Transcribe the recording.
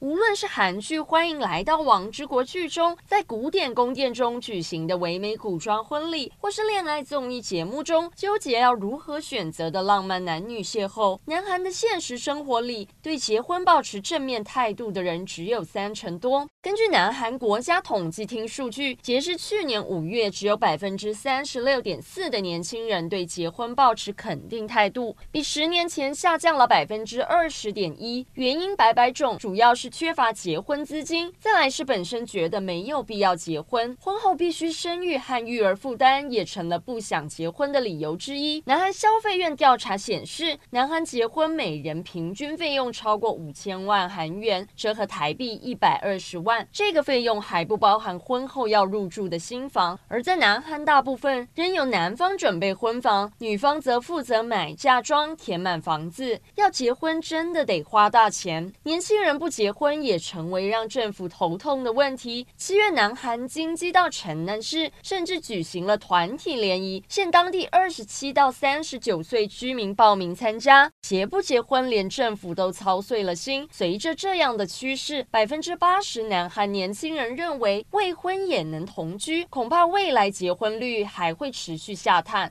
无论是韩剧《欢迎来到王之国》剧中在古典宫殿中举行的唯美古装婚礼，或是恋爱综艺节目中纠结要如何选择的浪漫男女邂逅，南韩的现实生活里，对结婚抱持正面态度的人只有三成多。根据南韩国家统计厅数据，截至去年五月，只有百分之三十六点四的年轻人对结婚抱持肯定态度，比十年前下降了百分之二十点一。原因百百种，主要是。缺乏结婚资金，再来是本身觉得没有必要结婚，婚后必须生育和育儿负担也成了不想结婚的理由之一。南韩消费院调查显示，南韩结婚每人平均费用超过五千万韩元，折合台币一百二十万。这个费用还不包含婚后要入住的新房。而在南韩，大部分仍由男方准备婚房，女方则负责买嫁妆、填满房子。要结婚真的得花大钱，年轻人不结婚。婚也成为让政府头痛的问题。七月，南韩京畿道城南市甚至举行了团体联谊，现当地二十七到三十九岁居民报名参加。结不结婚，连政府都操碎了心。随着这样的趋势，百分之八十南韩年轻人认为未婚也能同居，恐怕未来结婚率还会持续下探。